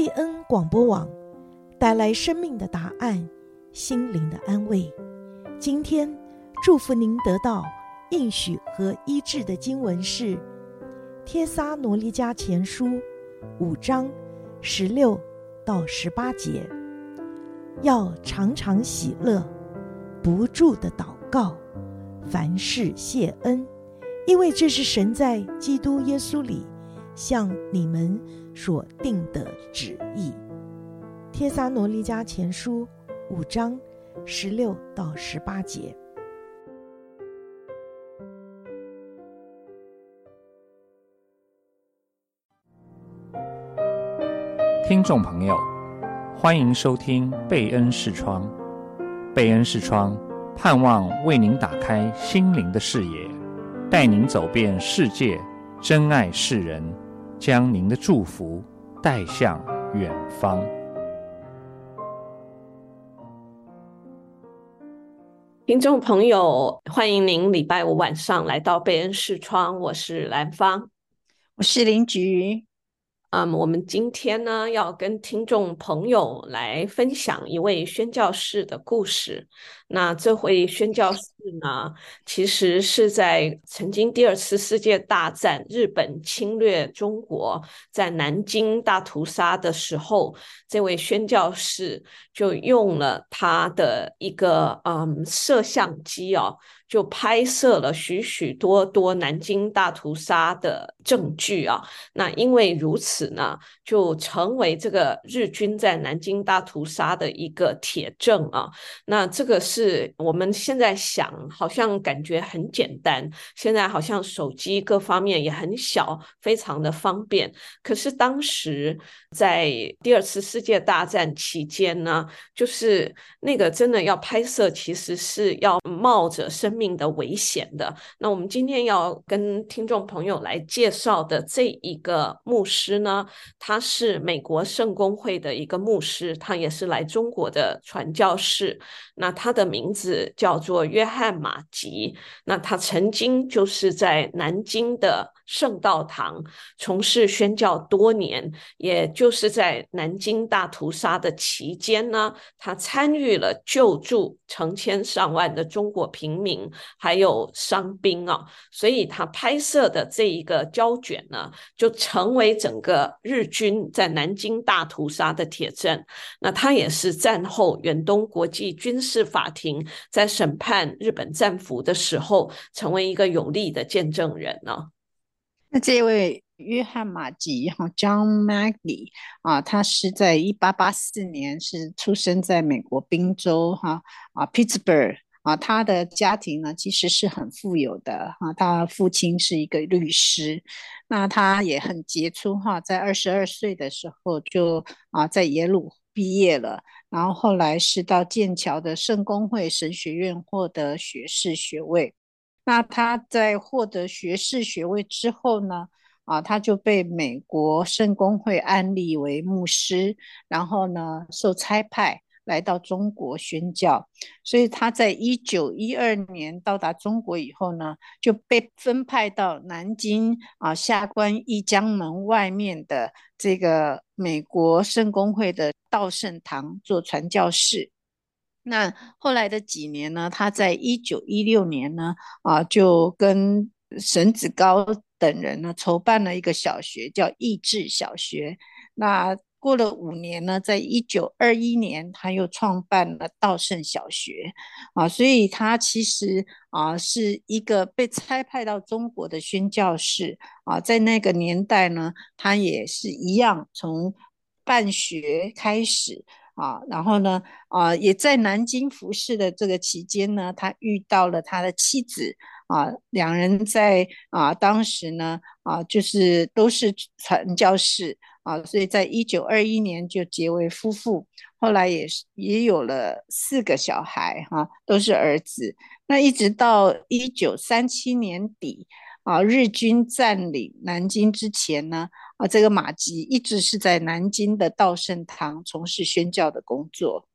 贝恩广播网带来生命的答案，心灵的安慰。今天祝福您得到应许和医治的经文是《帖撒罗尼迦前书》五章十六到十八节。要常常喜乐，不住的祷告，凡事谢恩，因为这是神在基督耶稣里向你们所定的旨意。帖撒罗尼迦前书五章十六到十八节。听众朋友，欢迎收听贝恩视窗。贝恩视窗盼望为您打开心灵的视野，带您走遍世界，珍爱世人。将您的祝福带向远方。听众朋友，欢迎您礼拜五晚上来到贝恩视窗，我是兰芳，我是林菊。嗯，um, 我们今天呢要跟听众朋友来分享一位宣教士的故事。那这位宣教士呢，其实是在曾经第二次世界大战日本侵略中国，在南京大屠杀的时候，这位宣教士就用了他的一个嗯摄像机哦。就拍摄了许许多多南京大屠杀的证据啊，那因为如此呢，就成为这个日军在南京大屠杀的一个铁证啊。那这个是我们现在想，好像感觉很简单，现在好像手机各方面也很小，非常的方便。可是当时在第二次世界大战期间呢，就是那个真的要拍摄，其实是要冒着生命。的危险的。那我们今天要跟听众朋友来介绍的这一个牧师呢，他是美国圣公会的一个牧师，他也是来中国的传教士。那他的名字叫做约翰马吉。那他曾经就是在南京的。圣道堂从事宣教多年，也就是在南京大屠杀的期间呢，他参与了救助成千上万的中国平民还有伤兵啊，所以他拍摄的这一个胶卷呢，就成为整个日军在南京大屠杀的铁证。那他也是战后远东国际军事法庭在审判日本战俘的时候，成为一个有力的见证人呢。那这位约翰马吉哈 John Maggie 啊，他是在一八八四年是出生在美国宾州哈啊 Pittsburgh 啊，他的家庭呢其实是很富有的哈，他父亲是一个律师，那他也很杰出哈，在二十二岁的时候就啊在耶鲁毕业了，然后后来是到剑桥的圣公会神学院获得学士学位。那他在获得学士学位之后呢，啊，他就被美国圣公会安立为牧师，然后呢，受差派来到中国宣教。所以他在一九一二年到达中国以后呢，就被分派到南京啊下关一江门外面的这个美国圣公会的道圣堂做传教士。那后来的几年呢，他在一九一六年呢，啊，就跟沈子高等人呢筹办了一个小学，叫益智小学。那过了五年呢，在一九二一年，他又创办了道圣小学。啊，所以他其实啊是一个被差派到中国的宣教士。啊，在那个年代呢，他也是一样从办学开始。啊，然后呢，啊，也在南京服侍的这个期间呢，他遇到了他的妻子，啊，两人在啊当时呢，啊，就是都是传教士，啊，所以在一九二一年就结为夫妇，后来也是也有了四个小孩，哈，都是儿子。那一直到一九三七年底，啊，日军占领南京之前呢。啊，这个马吉一直是在南京的道圣堂从事宣教的工作。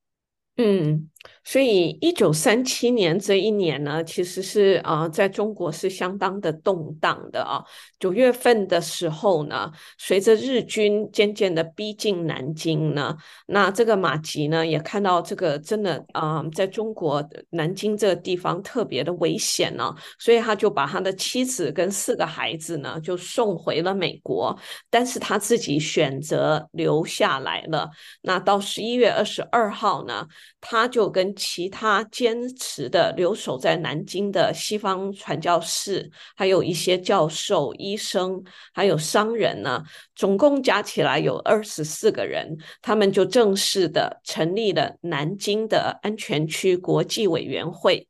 嗯。所以，一九三七年这一年呢，其实是啊、在中国是相当的动荡的啊。九月份的时候呢，随着日军渐渐的逼近南京呢，那这个马吉呢也看到这个真的啊、在中国南京这个地方特别的危险呢，所以他就把他的妻子跟四个孩子呢就送回了美国，但是他自己选择留下来了。那到十一月二十二号呢，他就跟其他坚持的留守在南京的西方传教士，还有一些教授、医生，还有商人呢，总共加起来有二十四个人，他们就正式的成立了南京的安全区国际委员会。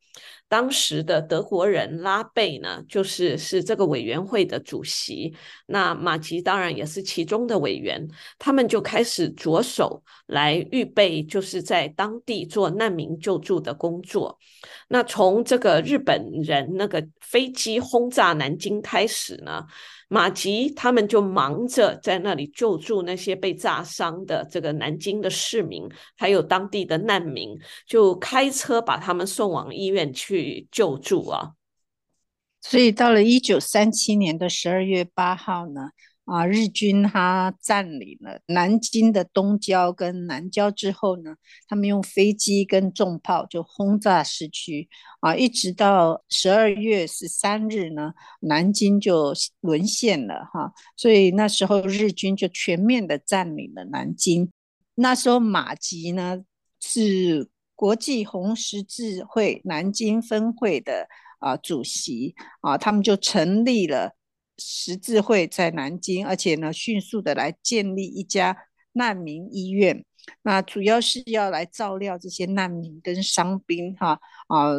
当时的德国人拉贝呢，就是是这个委员会的主席。那马吉当然也是其中的委员。他们就开始着手来预备，就是在当地做难民救助的工作。那从这个日本人那个飞机轰炸南京开始呢，马吉他们就忙着在那里救助那些被炸伤的这个南京的市民，还有当地的难民，就开车把他们送往医院去救助啊。所以到了一九三七年的十二月八号呢。啊，日军他占领了南京的东郊跟南郊之后呢，他们用飞机跟重炮就轰炸市区啊，一直到十二月十三日呢，南京就沦陷了哈。所以那时候日军就全面的占领了南京。那时候马吉呢是国际红十字会南京分会的啊主席啊，他们就成立了。十字会在南京，而且呢，迅速的来建立一家难民医院。那主要是要来照料这些难民跟伤兵，哈啊，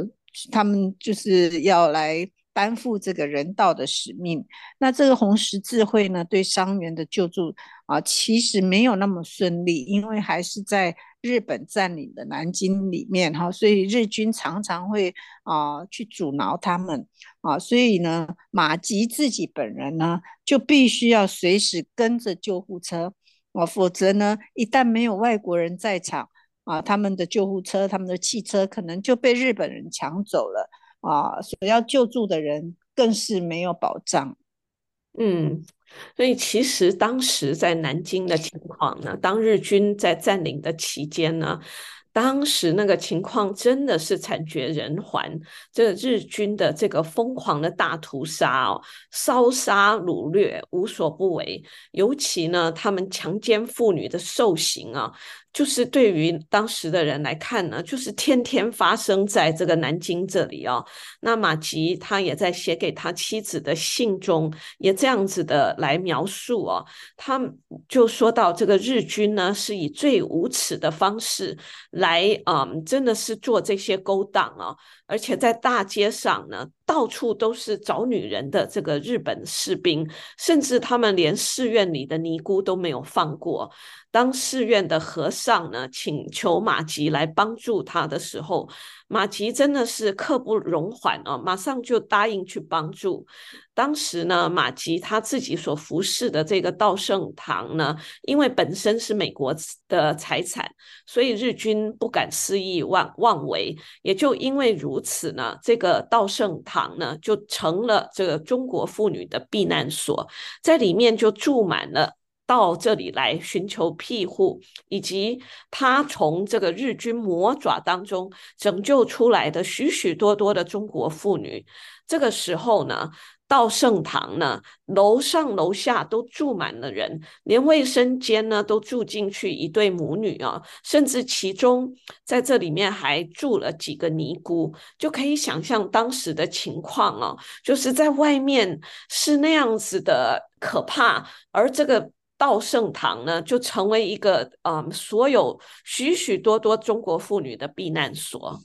他们就是要来担负这个人道的使命。那这个红十字会呢，对伤员的救助啊，其实没有那么顺利，因为还是在。日本占领的南京里面哈，所以日军常常会啊去阻挠他们啊，所以呢，马吉自己本人呢就必须要随时跟着救护车啊，否则呢，一旦没有外国人在场啊，他们的救护车、他们的汽车可能就被日本人抢走了啊，所要救助的人更是没有保障。嗯。所以，其实当时在南京的情况呢，当日军在占领的期间呢，当时那个情况真的是惨绝人寰。这日军的这个疯狂的大屠杀哦，烧杀掳掠无所不为，尤其呢，他们强奸妇女的兽行啊。就是对于当时的人来看呢，就是天天发生在这个南京这里哦。那马吉他也在写给他妻子的信中，也这样子的来描述哦。他就说到这个日军呢，是以最无耻的方式来，嗯，真的是做这些勾当啊。而且在大街上呢，到处都是找女人的这个日本士兵，甚至他们连寺院里的尼姑都没有放过。当寺院的和尚呢，请求马吉来帮助他的时候，马吉真的是刻不容缓哦，马上就答应去帮助。当时呢，马吉他自己所服侍的这个道圣堂呢，因为本身是美国的财产，所以日军不敢肆意妄妄为。也就因为如此呢，这个道圣堂呢，就成了这个中国妇女的避难所，在里面就住满了。到这里来寻求庇护，以及他从这个日军魔爪当中拯救出来的许许多多的中国妇女。这个时候呢，道圣堂呢，楼上楼下都住满了人，连卫生间呢都住进去一对母女啊，甚至其中在这里面还住了几个尼姑，就可以想象当时的情况啊，就是在外面是那样子的可怕，而这个。道圣堂呢，就成为一个嗯，所有许许多多中国妇女的避难所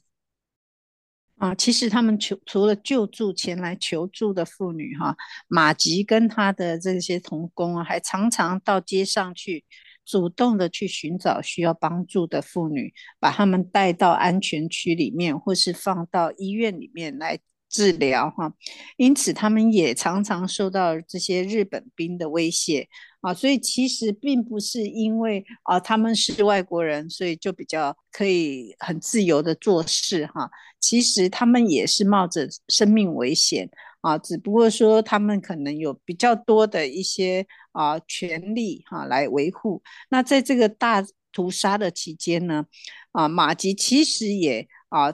啊。其实他们求除了救助前来求助的妇女哈，马吉跟他的这些童工啊，还常常到街上去，主动的去寻找需要帮助的妇女，把他们带到安全区里面，或是放到医院里面来治疗哈，因此他们也常常受到这些日本兵的威胁啊，所以其实并不是因为啊他们是外国人，所以就比较可以很自由的做事哈，其实他们也是冒着生命危险啊，只不过说他们可能有比较多的一些啊权利哈来维护。那在这个大屠杀的期间呢，啊马吉其实也啊。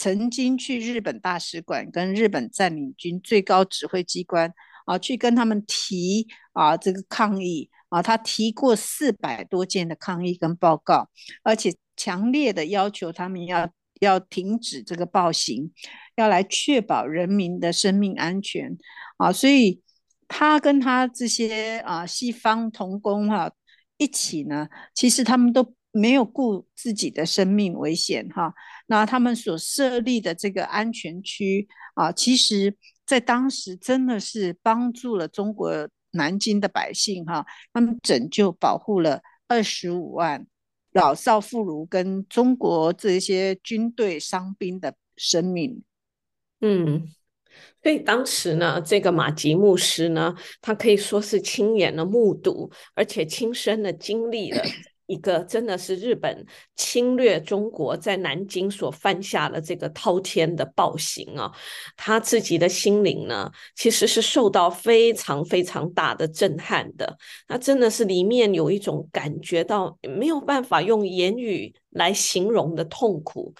曾经去日本大使馆跟日本占领军最高指挥机关啊，去跟他们提啊这个抗议啊，他提过四百多件的抗议跟报告，而且强烈的要求他们要要停止这个暴行，要来确保人民的生命安全啊，所以他跟他这些啊西方同工哈一起呢，其实他们都。没有顾自己的生命危险哈，那他们所设立的这个安全区啊，其实在当时真的是帮助了中国南京的百姓哈，他们拯救保护了二十五万老少妇孺跟中国这些军队伤兵的生命。嗯，所以当时呢，这个马吉牧师呢，他可以说是亲眼的目睹，而且亲身的经历了。一个真的是日本侵略中国在南京所犯下了这个滔天的暴行啊，他自己的心灵呢，其实是受到非常非常大的震撼的。那真的是里面有一种感觉到没有办法用言语来形容的痛苦。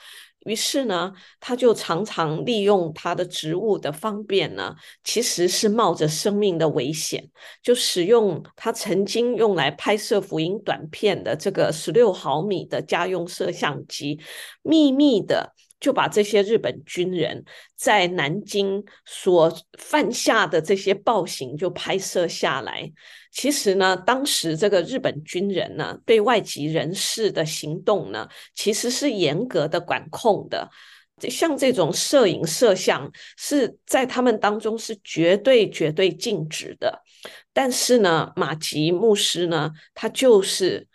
于是呢，他就常常利用他的职务的方便呢，其实是冒着生命的危险，就使用他曾经用来拍摄福音短片的这个十六毫米的家用摄像机，秘密的。就把这些日本军人在南京所犯下的这些暴行就拍摄下来。其实呢，当时这个日本军人呢，对外籍人士的行动呢，其实是严格的管控的。像这种摄影摄像是在他们当中是绝对绝对禁止的。但是呢，马吉牧师呢，他就是。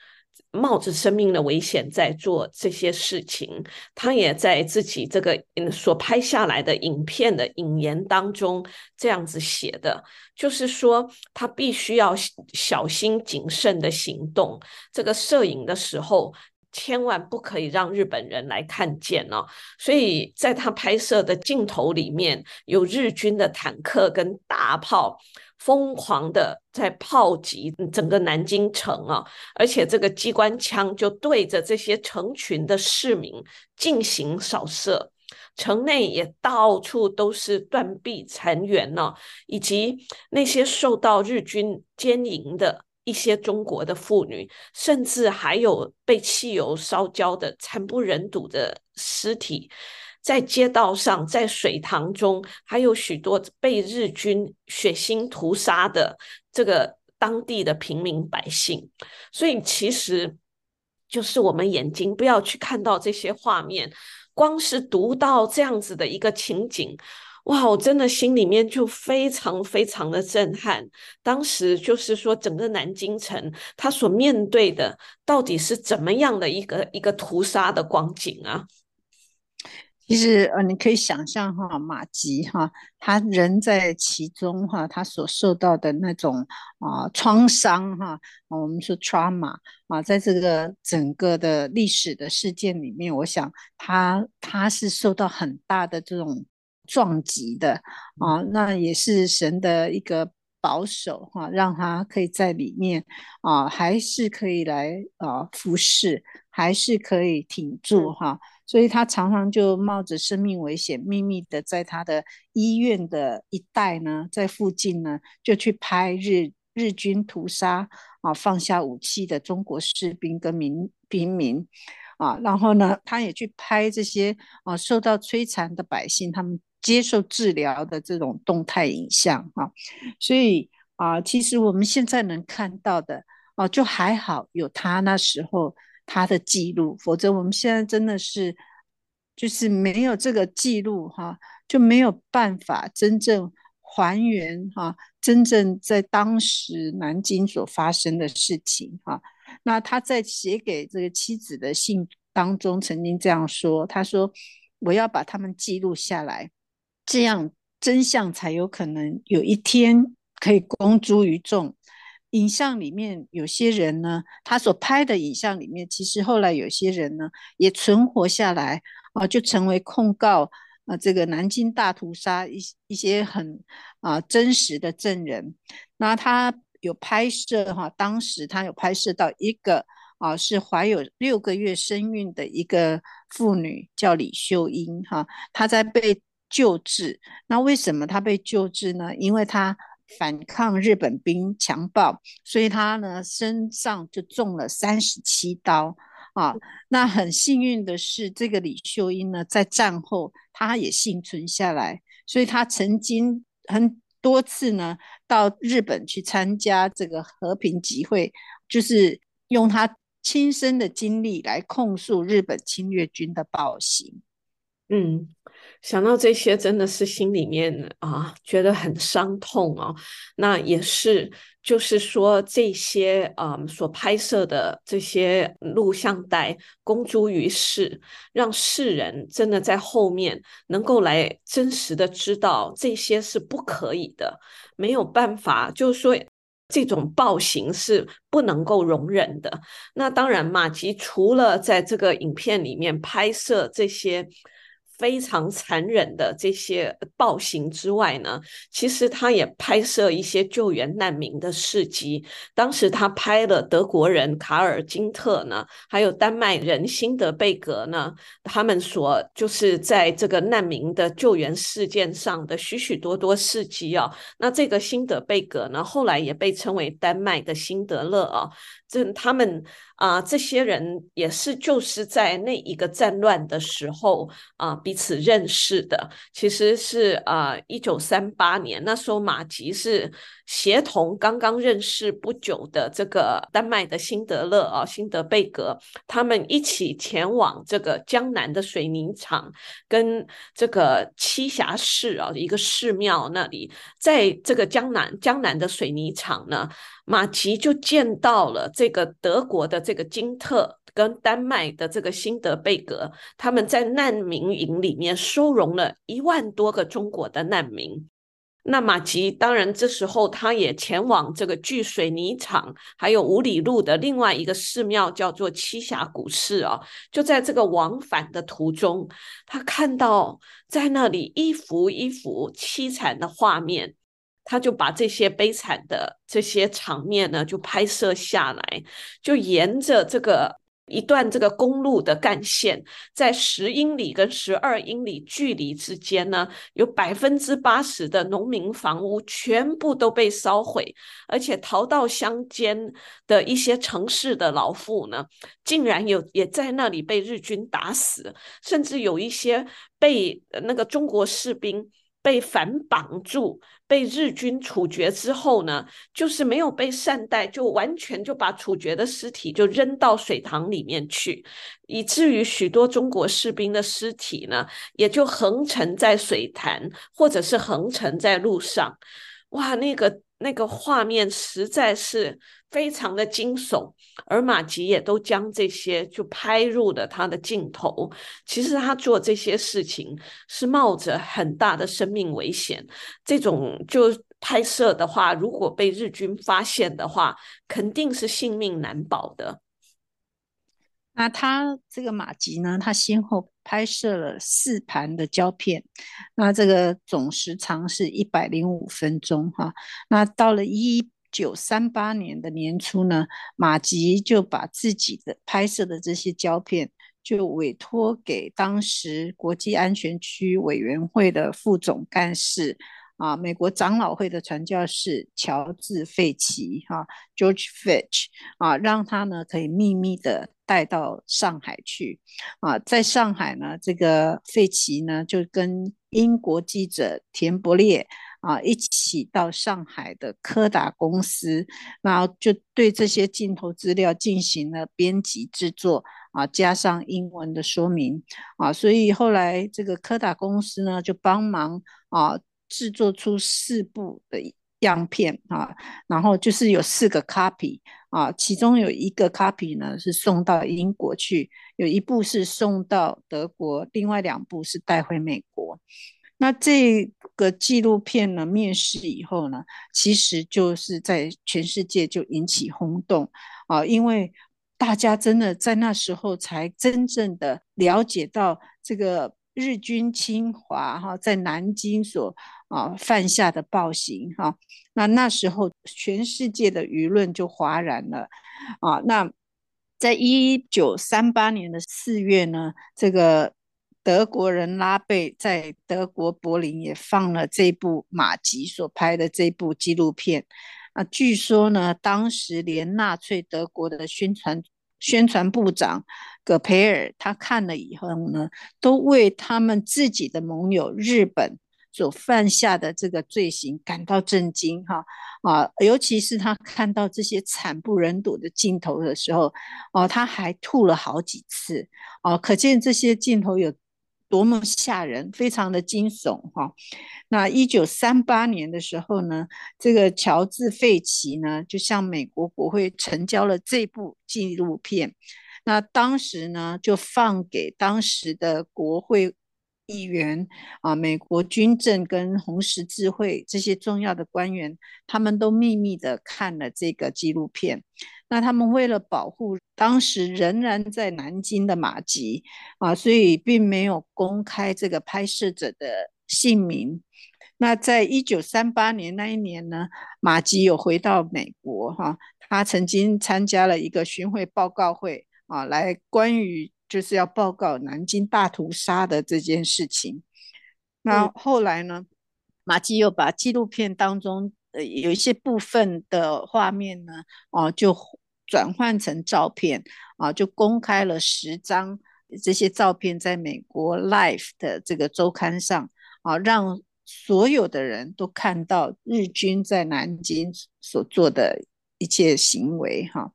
冒着生命的危险在做这些事情，他也在自己这个所拍下来的影片的引言当中这样子写的，就是说他必须要小心谨慎的行动。这个摄影的时候，千万不可以让日本人来看见哦。所以在他拍摄的镜头里面，有日军的坦克跟大炮。疯狂的在炮击整个南京城啊，而且这个机关枪就对着这些成群的市民进行扫射，城内也到处都是断壁残垣呢，以及那些受到日军奸淫的一些中国的妇女，甚至还有被汽油烧焦的惨不忍睹的尸体。在街道上，在水塘中，还有许多被日军血腥屠杀的这个当地的平民百姓。所以，其实就是我们眼睛不要去看到这些画面，光是读到这样子的一个情景，哇，我真的心里面就非常非常的震撼。当时就是说，整个南京城他所面对的到底是怎么样的一个一个屠杀的光景啊？其实呃，你可以想象哈，马吉哈，他人在其中哈，他所受到的那种啊创伤哈，我们说 trauma 啊，在这个整个的历史的事件里面，我想他他是受到很大的这种撞击的啊，那也是神的一个保守哈，让他可以在里面啊，还是可以来啊服侍，还是可以挺住哈。所以他常常就冒着生命危险，秘密的在他的医院的一带呢，在附近呢，就去拍日日军屠杀啊，放下武器的中国士兵跟民平民啊，然后呢，他也去拍这些啊受到摧残的百姓，他们接受治疗的这种动态影像啊，所以啊，其实我们现在能看到的啊，就还好有他那时候。他的记录，否则我们现在真的是就是没有这个记录哈，就没有办法真正还原哈，真正在当时南京所发生的事情哈。那他在写给这个妻子的信当中曾经这样说：“他说我要把他们记录下来，这样真相才有可能有一天可以公诸于众。影像里面有些人呢，他所拍的影像里面，其实后来有些人呢也存活下来啊，就成为控告啊这个南京大屠杀一一些很啊真实的证人。那他有拍摄哈，当时他有拍摄到一个啊是怀有六个月身孕的一个妇女，叫李秀英哈，她在被救治。那为什么她被救治呢？因为她。反抗日本兵强暴，所以他呢身上就中了三十七刀啊。那很幸运的是，这个李秀英呢在战后她也幸存下来，所以她曾经很多次呢到日本去参加这个和平集会，就是用她亲身的经历来控诉日本侵略军的暴行。嗯。想到这些，真的是心里面啊，觉得很伤痛啊。那也是，就是说这些啊、所拍摄的这些录像带公诸于世，让世人真的在后面能够来真实的知道这些是不可以的，没有办法，就是说这种暴行是不能够容忍的。那当然，马吉除了在这个影片里面拍摄这些。非常残忍的这些暴行之外呢，其实他也拍摄一些救援难民的事迹。当时他拍了德国人卡尔金特呢，还有丹麦人辛德贝格呢，他们所就是在这个难民的救援事件上的许许多多事迹啊。那这个辛德贝格呢，后来也被称为丹麦的辛德勒啊。这他们啊，这些人也是就是在那一个战乱的时候啊，彼此认识的。其实是啊，一九三八年那时候，马吉是协同刚刚认识不久的这个丹麦的辛德勒啊，辛德贝格，他们一起前往这个江南的水泥厂跟这个栖霞寺啊一个寺庙那里，在这个江南江南的水泥厂呢。马吉就见到了这个德国的这个金特跟丹麦的这个辛德贝格，他们在难民营里面收容了一万多个中国的难民。那马吉当然这时候他也前往这个距水泥厂还有五里路的另外一个寺庙，叫做栖霞古寺啊。就在这个往返的途中，他看到在那里一幅一幅凄惨的画面。他就把这些悲惨的这些场面呢，就拍摄下来，就沿着这个一段这个公路的干线，在十英里跟十二英里距离之间呢，有百分之八十的农民房屋全部都被烧毁，而且逃到乡间的一些城市的老妇呢，竟然有也在那里被日军打死，甚至有一些被那个中国士兵。被反绑住，被日军处决之后呢，就是没有被善待，就完全就把处决的尸体就扔到水塘里面去，以至于许多中国士兵的尸体呢，也就横沉在水潭，或者是横沉在路上。哇，那个那个画面实在是。非常的惊悚，而马吉也都将这些就拍入了他的镜头。其实他做这些事情是冒着很大的生命危险。这种就拍摄的话，如果被日军发现的话，肯定是性命难保的。那他这个马吉呢，他先后拍摄了四盘的胶片，那这个总时长是一百零五分钟哈。那到了一。九三八年的年初呢，马吉就把自己的拍摄的这些胶片，就委托给当时国际安全区委员会的副总干事啊，美国长老会的传教士乔治费奇哈、（George Fitch） 啊，让他呢可以秘密的带到上海去啊，在上海呢，这个费奇呢就跟英国记者田伯烈。啊，一起到上海的柯达公司，然后就对这些镜头资料进行了编辑制作啊，加上英文的说明啊，所以后来这个柯达公司呢就帮忙啊制作出四部的样片啊，然后就是有四个 copy 啊，其中有一个 copy 呢是送到英国去，有一部是送到德国，另外两部是带回美国。那这个纪录片呢，面世以后呢，其实就是在全世界就引起轰动啊，因为大家真的在那时候才真正的了解到这个日军侵华哈，在南京所啊犯下的暴行哈。那那时候全世界的舆论就哗然了啊。那在一九三八年的四月呢，这个。德国人拉贝在德国柏林也放了这部马吉所拍的这部纪录片啊，据说呢，当时连纳粹德国的宣传宣传部长葛培尔他看了以后呢，都为他们自己的盟友日本所犯下的这个罪行感到震惊哈啊，尤其是他看到这些惨不忍睹的镜头的时候，哦，他还吐了好几次哦，可见这些镜头有。多么吓人，非常的惊悚哈！那一九三八年的时候呢，这个乔治费奇呢就向美国国会呈交了这部纪录片。那当时呢就放给当时的国会议员啊、美国军政跟红十字会这些重要的官员，他们都秘密的看了这个纪录片。那他们为了保护当时仍然在南京的马吉啊，所以并没有公开这个拍摄者的姓名。那在一九三八年那一年呢，马吉有回到美国哈，他曾经参加了一个巡回报告会啊，来关于就是要报告南京大屠杀的这件事情。那后来呢，马季又把纪录片当中。呃，有一些部分的画面呢，哦，就转换成照片，啊，就公开了十张这些照片，在美国 Life 的这个周刊上，啊，让所有的人都看到日军在南京所做的一切行为，哈。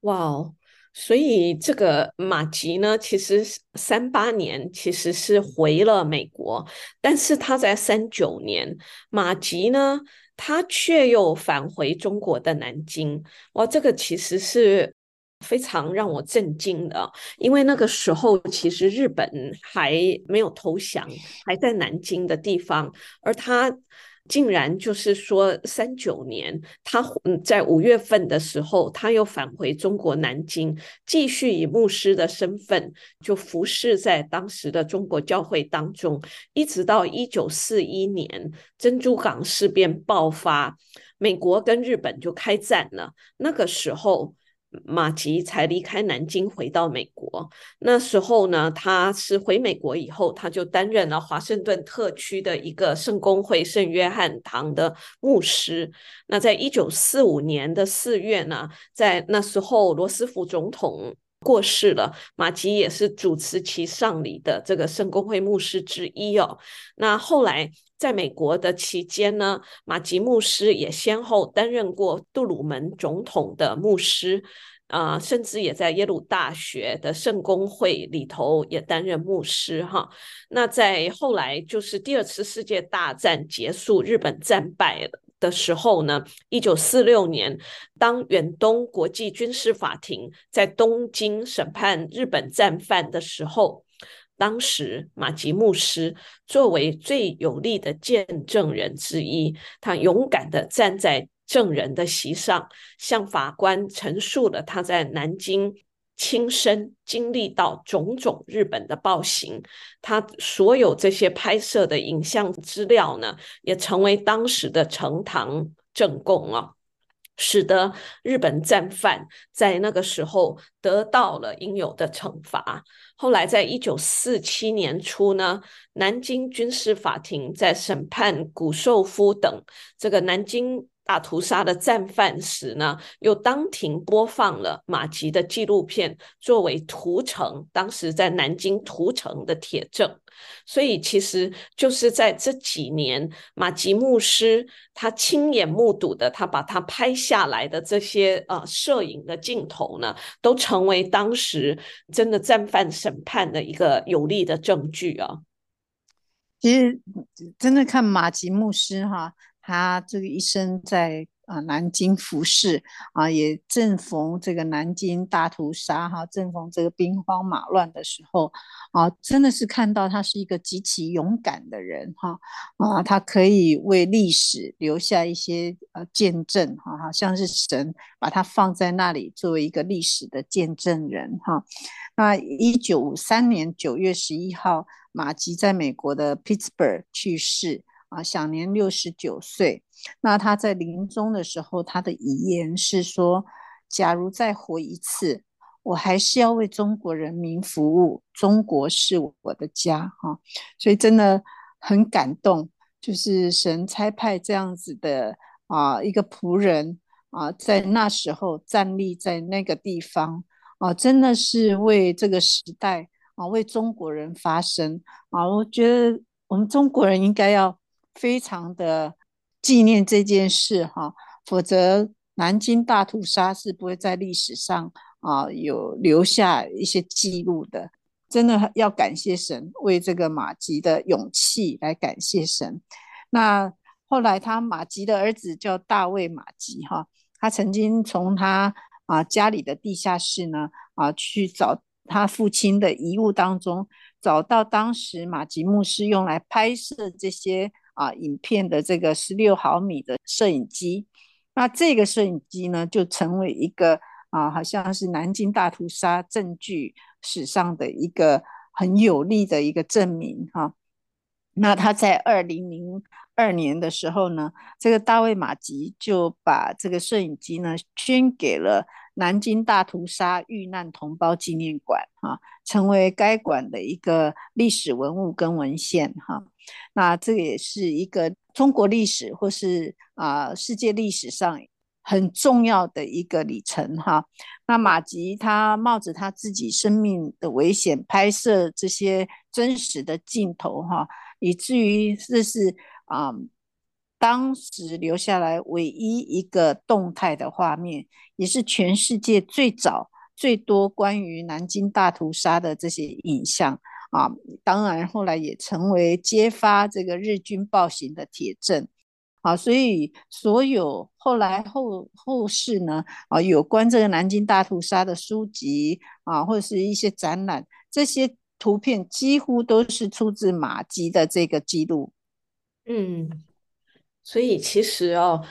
哇哦，所以这个马吉呢，其实三八年其实是回了美国，但是他在三九年，马吉呢。他却又返回中国的南京，哇，这个其实是非常让我震惊的，因为那个时候其实日本还没有投降，还在南京的地方，而他。竟然就是说，三九年，他嗯，在五月份的时候，他又返回中国南京，继续以牧师的身份就服侍在当时的中国教会当中，一直到一九四一年珍珠港事变爆发，美国跟日本就开战了，那个时候。马吉才离开南京，回到美国。那时候呢，他是回美国以后，他就担任了华盛顿特区的一个圣公会圣约翰堂的牧师。那在一九四五年的四月呢，在那时候罗斯福总统过世了，马吉也是主持其丧礼的这个圣公会牧师之一哦。那后来。在美国的期间呢，马吉牧师也先后担任过杜鲁门总统的牧师，啊、甚至也在耶鲁大学的圣公会里头也担任牧师哈。那在后来就是第二次世界大战结束，日本战败的时候呢，一九四六年，当远东国际军事法庭在东京审判日本战犯的时候。当时马吉牧师作为最有力的见证人之一，他勇敢地站在证人的席上，向法官陈述了他在南京亲身经历到种种日本的暴行。他所有这些拍摄的影像资料呢，也成为当时的呈堂证供啊。使得日本战犯在那个时候得到了应有的惩罚。后来，在一九四七年初呢，南京军事法庭在审判谷寿夫等这个南京大屠杀的战犯时呢，又当庭播放了马吉的纪录片，作为屠城当时在南京屠城的铁证。所以，其实就是在这几年，马吉牧师他亲眼目睹的，他把他拍下来的这些呃摄影的镜头呢，都成为当时真的战犯审判的一个有力的证据啊。其实，真的看马吉牧师哈，他这个一生在啊南京服饰啊，也正逢这个南京大屠杀哈，正逢这个兵荒马乱的时候啊，真的是看到他是一个极其勇敢的人哈啊，他可以为历史留下一些呃见证哈，好像是神把他放在那里作为一个历史的见证人哈。那一九五三年九月十一号，马吉在美国的 Pittsburgh 去世。啊，享年六十九岁。那他在临终的时候，他的遗言是说：“假如再活一次，我还是要为中国人民服务。中国是我的家。”哈，所以真的很感动，就是神差派这样子的啊一个仆人啊，在那时候站立在那个地方啊，真的是为这个时代啊，为中国人发声啊。我觉得我们中国人应该要。非常的纪念这件事哈，否则南京大屠杀是不会在历史上啊有留下一些记录的。真的要感谢神，为这个马吉的勇气来感谢神。那后来他马吉的儿子叫大卫马吉哈，他曾经从他啊家里的地下室呢啊去找他父亲的遗物当中，找到当时马吉牧师用来拍摄这些。啊，影片的这个十六毫米的摄影机，那这个摄影机呢，就成为一个啊，好像是南京大屠杀证据史上的一个很有力的一个证明哈、那他在二零零二年的时候呢，这个大卫马吉就把这个摄影机呢捐给了南京大屠杀遇难同胞纪念馆哈，成为该馆的一个历史文物跟文献哈。那这也是一个中国历史或是啊、世界历史上很重要的一个里程哈。那马吉他冒着他自己生命的危险拍摄这些真实的镜头哈，以至于这是啊、当时留下来唯一一个动态的画面，也是全世界最早最多关于南京大屠杀的这些影像。啊，当然，后来也成为揭发这个日军暴行的铁证。啊，所以所有后来后后世呢，啊，有关这个南京大屠杀的书籍啊，或者是一些展览，这些图片几乎都是出自马吉的这个记录。嗯，所以其实哦，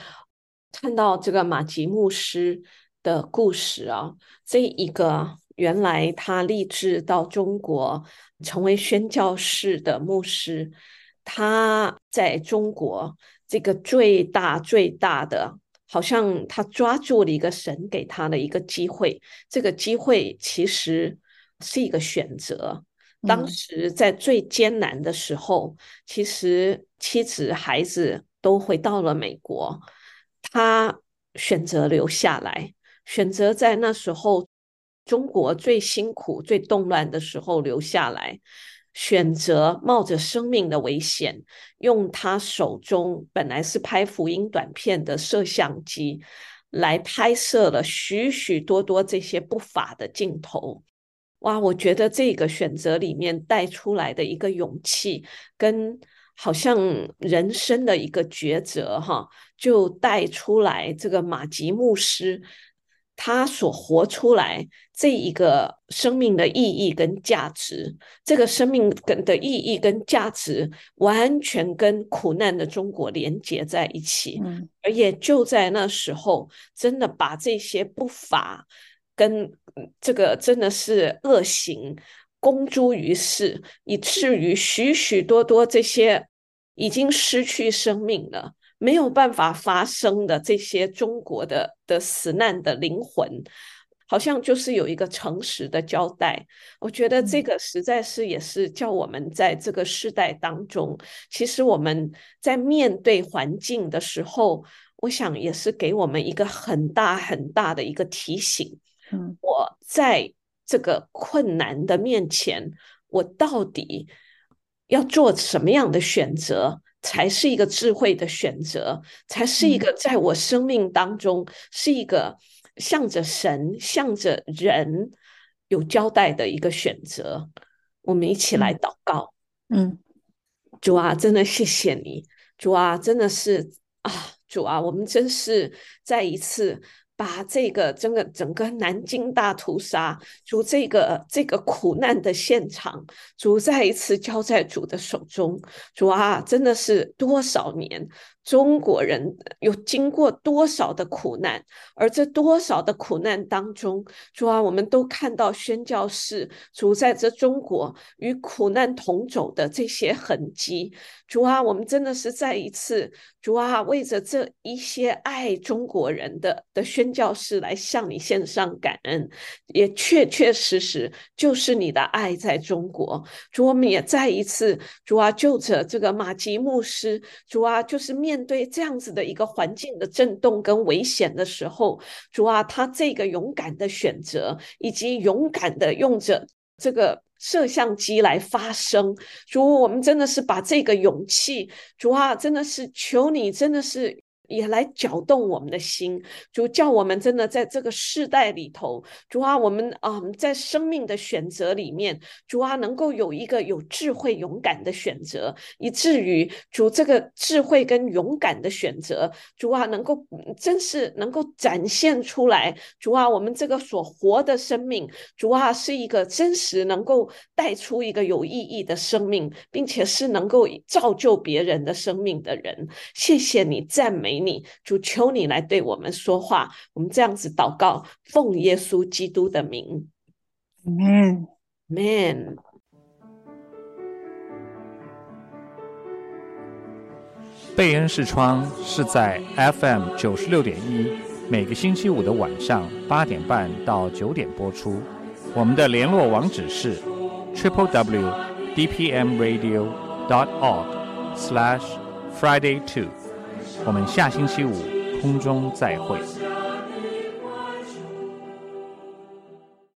看到这个马吉牧师的故事啊，这一个。原来他立志到中国成为宣教士的牧师，他在中国这个最大最大的，好像他抓住了一个神给他的一个机会。这个机会其实是一个选择。当时在最艰难的时候，嗯、其实妻子孩子都回到了美国，他选择留下来，选择在那时候。中国最辛苦、最动乱的时候留下来，选择冒着生命的危险，用他手中本来是拍福音短片的摄像机，来拍摄了许许多多这些不法的镜头。哇，我觉得这个选择里面带出来的一个勇气，跟好像人生的一个抉择，哈，就带出来这个马吉牧师。他所活出来这一个生命的意义跟价值，这个生命跟的意义跟价值，完全跟苦难的中国连接在一起，嗯，而也就在那时候，真的把这些不法跟这个真的是恶行公诸于世，以至于许许多多这些已经失去生命了。没有办法发生的这些中国的的死难的灵魂，好像就是有一个诚实的交代。我觉得这个实在是也是叫我们在这个时代当中，其实我们在面对环境的时候，我想也是给我们一个很大很大的一个提醒。嗯，我在这个困难的面前，我到底要做什么样的选择？才是一个智慧的选择，才是一个在我生命当中是一个向着神、向着人有交代的一个选择。我们一起来祷告。嗯，主啊，真的谢谢你，主啊，真的是啊，主啊，我们真是再一次。把这个整个整个南京大屠杀，主这个这个苦难的现场，主再一次交在主的手中。主啊，真的是多少年。中国人有经过多少的苦难，而这多少的苦难当中，主啊，我们都看到宣教士主在这中国与苦难同走的这些痕迹。主啊，我们真的是再一次，主啊，为着这一些爱中国人的的宣教士来向你献上感恩，也确确实实就是你的爱在中国。主，我们也再一次，主啊，就着这个马吉牧师，主啊，就是面。面对这样子的一个环境的震动跟危险的时候，主啊，他这个勇敢的选择，以及勇敢的用着这个摄像机来发声，主，我们真的是把这个勇气，主啊，真的是求你，真的是。也来搅动我们的心，主叫我们真的在这个世代里头，主啊，我们啊、在生命的选择里面，主啊，能够有一个有智慧、勇敢的选择，以至于主这个智慧跟勇敢的选择，主啊，能够真是能够展现出来，主啊，我们这个所活的生命，主啊，是一个真实能够带出一个有意义的生命，并且是能够造就别人的生命的人。谢谢你，赞美。你主求你来对我们说话，我们这样子祷告，奉耶稣基督的名，Amen，Amen。贝恩视窗是在 FM 九十六点一，每个星期五的晚上八点半到九点播出。我们的联络网址是 triple w d p m radio dot org slash friday two。我们下星期五空中再会。